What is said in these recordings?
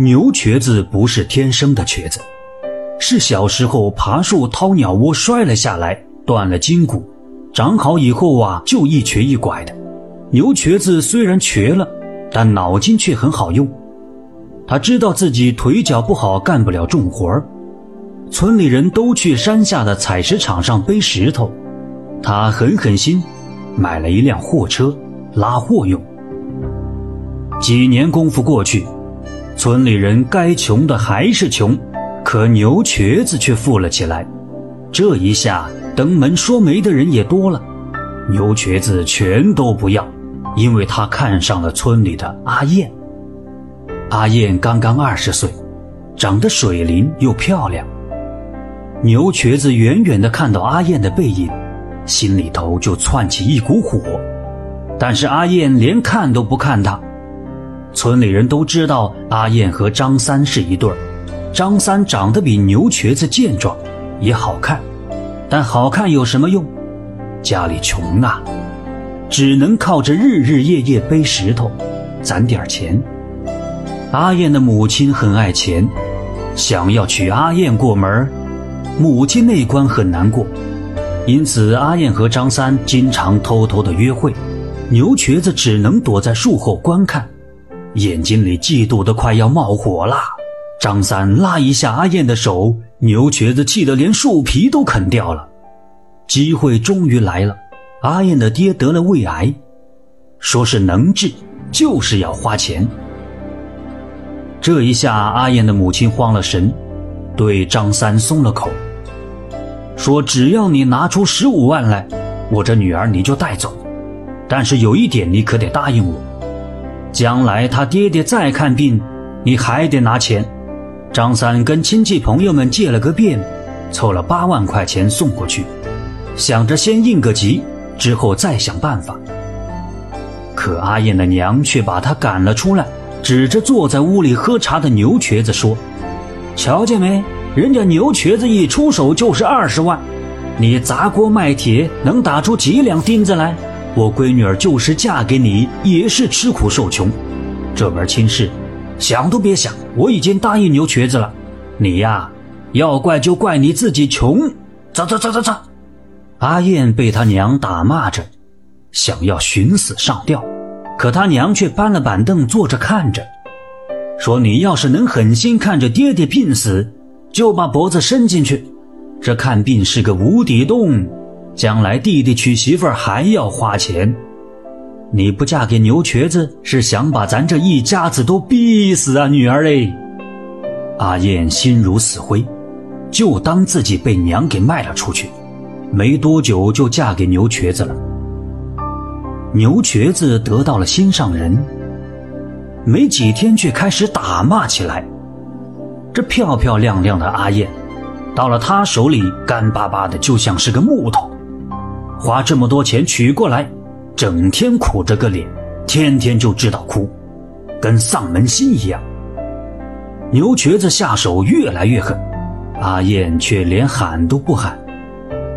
牛瘸子不是天生的瘸子，是小时候爬树掏鸟窝摔了下来，断了筋骨，长好以后啊就一瘸一拐的。牛瘸子虽然瘸了，但脑筋却很好用。他知道自己腿脚不好，干不了重活儿。村里人都去山下的采石场上背石头，他狠狠心，买了一辆货车，拉货用。几年功夫过去。村里人该穷的还是穷，可牛瘸子却富了起来。这一下登门说媒的人也多了，牛瘸子全都不要，因为他看上了村里的阿燕。阿燕刚刚二十岁，长得水灵又漂亮。牛瘸子远远地看到阿燕的背影，心里头就窜起一股火，但是阿燕连看都不看他。村里人都知道阿燕和张三是一对儿，张三长得比牛瘸子健壮，也好看，但好看有什么用？家里穷啊，只能靠着日日夜夜背石头，攒点钱。阿燕的母亲很爱钱，想要娶阿燕过门，母亲那关很难过，因此阿燕和张三经常偷偷的约会，牛瘸子只能躲在树后观看。眼睛里嫉妒的快要冒火了。张三拉一下阿燕的手，牛瘸子气得连树皮都啃掉了。机会终于来了，阿燕的爹得了胃癌，说是能治，就是要花钱。这一下，阿燕的母亲慌了神，对张三松了口，说：“只要你拿出十五万来，我这女儿你就带走。但是有一点，你可得答应我。”将来他爹爹再看病，你还得拿钱。张三跟亲戚朋友们借了个遍，凑了八万块钱送过去，想着先应个急，之后再想办法。可阿燕的娘却把他赶了出来，指着坐在屋里喝茶的牛瘸子说：“瞧见没？人家牛瘸子一出手就是二十万，你砸锅卖铁能打出几两钉子来？”我闺女儿就是嫁给你，也是吃苦受穷，这门亲事，想都别想。我已经答应牛瘸子了，你呀，要怪就怪你自己穷。走走走走走！阿燕被他娘打骂着，想要寻死上吊，可他娘却搬了板凳坐着看着，说：“你要是能狠心看着爹爹病死，就把脖子伸进去，这看病是个无底洞。”将来弟弟娶媳妇儿还要花钱，你不嫁给牛瘸子是想把咱这一家子都逼死啊，女儿嘞！阿燕心如死灰，就当自己被娘给卖了出去，没多久就嫁给牛瘸子了。牛瘸子得到了心上人，没几天却开始打骂起来。这漂漂亮亮的阿燕，到了他手里干巴巴的，就像是个木头。花这么多钱娶过来，整天苦着个脸，天天就知道哭，跟丧门星一样。牛瘸子下手越来越狠，阿燕却连喊都不喊，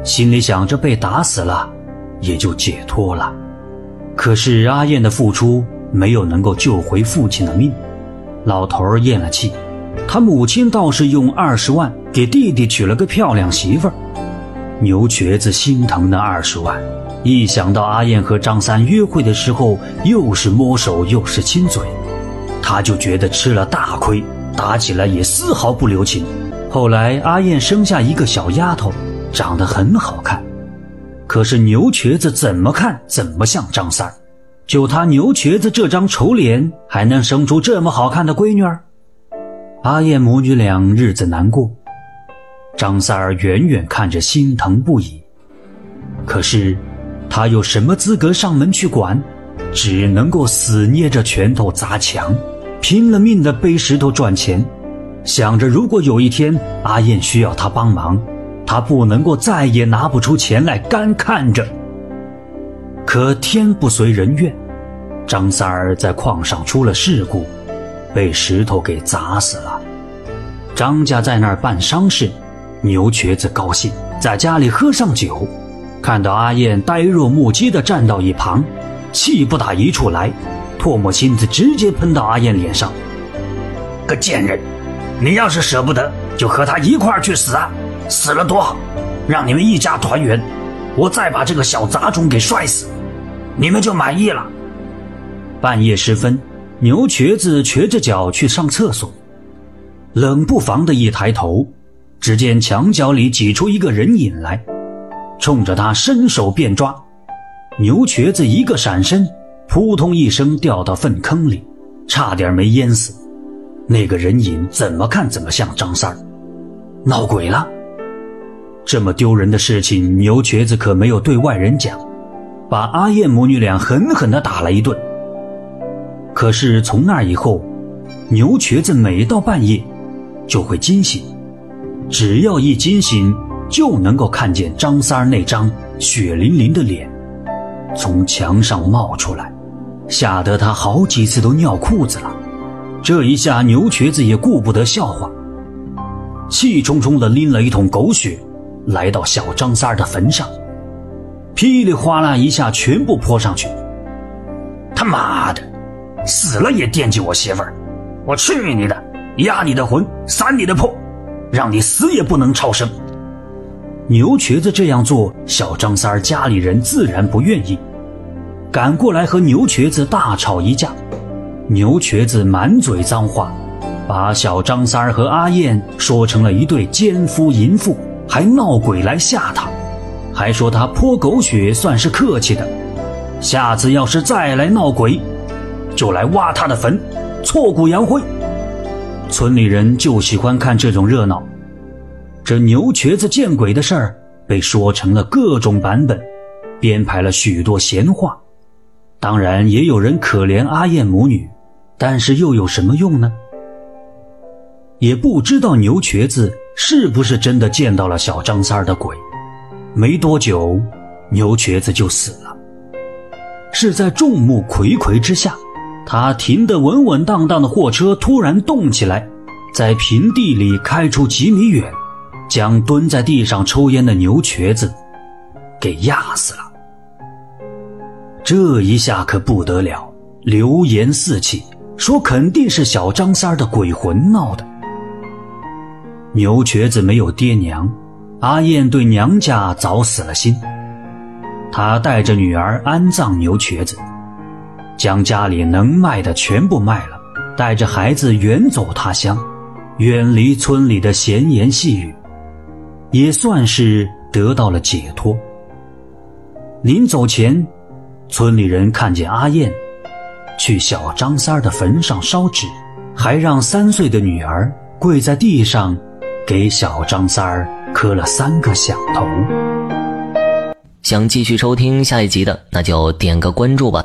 心里想着被打死了，也就解脱了。可是阿燕的付出没有能够救回父亲的命，老头儿咽了气，他母亲倒是用二十万给弟弟娶了个漂亮媳妇儿。牛瘸子心疼那二十万，一想到阿燕和张三约会的时候又是摸手又是亲嘴，他就觉得吃了大亏，打起来也丝毫不留情。后来阿燕生下一个小丫头，长得很好看，可是牛瘸子怎么看怎么像张三，就他牛瘸子这张丑脸，还能生出这么好看的闺女儿？阿燕母女俩日子难过。张三儿远远看着，心疼不已。可是，他有什么资格上门去管？只能够死捏着拳头砸墙，拼了命的背石头赚钱，想着如果有一天阿燕需要他帮忙，他不能够再也拿不出钱来干看着。可天不随人愿，张三儿在矿上出了事故，被石头给砸死了。张家在那儿办丧事。牛瘸子高兴，在家里喝上酒，看到阿燕呆若木鸡地站到一旁，气不打一处来，唾沫星子直接喷到阿燕脸上。个贱人！你要是舍不得，就和他一块儿去死啊！死了多好，让你们一家团圆。我再把这个小杂种给摔死，你们就满意了。半夜时分，牛瘸子瘸着脚去上厕所，冷不防的一抬头，只见墙角里挤出一个人影来，冲着他伸手便抓。牛瘸子一个闪身，扑通一声掉到粪坑里，差点没淹死。那个人影怎么看怎么像张三儿，闹鬼了。这么丢人的事情，牛瘸子可没有对外人讲，把阿燕母女俩狠狠地打了一顿。可是从那以后，牛瘸子每到半夜就会惊醒，只要一惊醒，就能够看见张三儿那张血淋淋的脸从墙上冒出来，吓得他好几次都尿裤子了。这一下，牛瘸子也顾不得笑话，气冲冲地拎了一桶狗血。来到小张三儿的坟上，噼里哗啦一下全部泼上去。他妈的，死了也惦记我媳妇儿！我去你的，压你的魂，散你的魄，让你死也不能超生！牛瘸子这样做，小张三儿家里人自然不愿意，赶过来和牛瘸子大吵一架。牛瘸子满嘴脏话，把小张三儿和阿燕说成了一对奸夫淫妇。还闹鬼来吓他，还说他泼狗血算是客气的，下次要是再来闹鬼，就来挖他的坟，挫骨扬灰。村里人就喜欢看这种热闹。这牛瘸子见鬼的事儿被说成了各种版本，编排了许多闲话。当然也有人可怜阿燕母女，但是又有什么用呢？也不知道牛瘸子。是不是真的见到了小张三儿的鬼？没多久，牛瘸子就死了。是在众目睽睽之下，他停得稳稳当当的货车突然动起来，在平地里开出几米远，将蹲在地上抽烟的牛瘸子给压死了。这一下可不得了，流言四起，说肯定是小张三儿的鬼魂闹的。牛瘸子没有爹娘，阿燕对娘家早死了心。她带着女儿安葬牛瘸子，将家里能卖的全部卖了，带着孩子远走他乡，远离村里的闲言细语，也算是得到了解脱。临走前，村里人看见阿燕去小张三儿的坟上烧纸，还让三岁的女儿跪在地上。给小张三儿磕了三个响头。想继续收听下一集的，那就点个关注吧。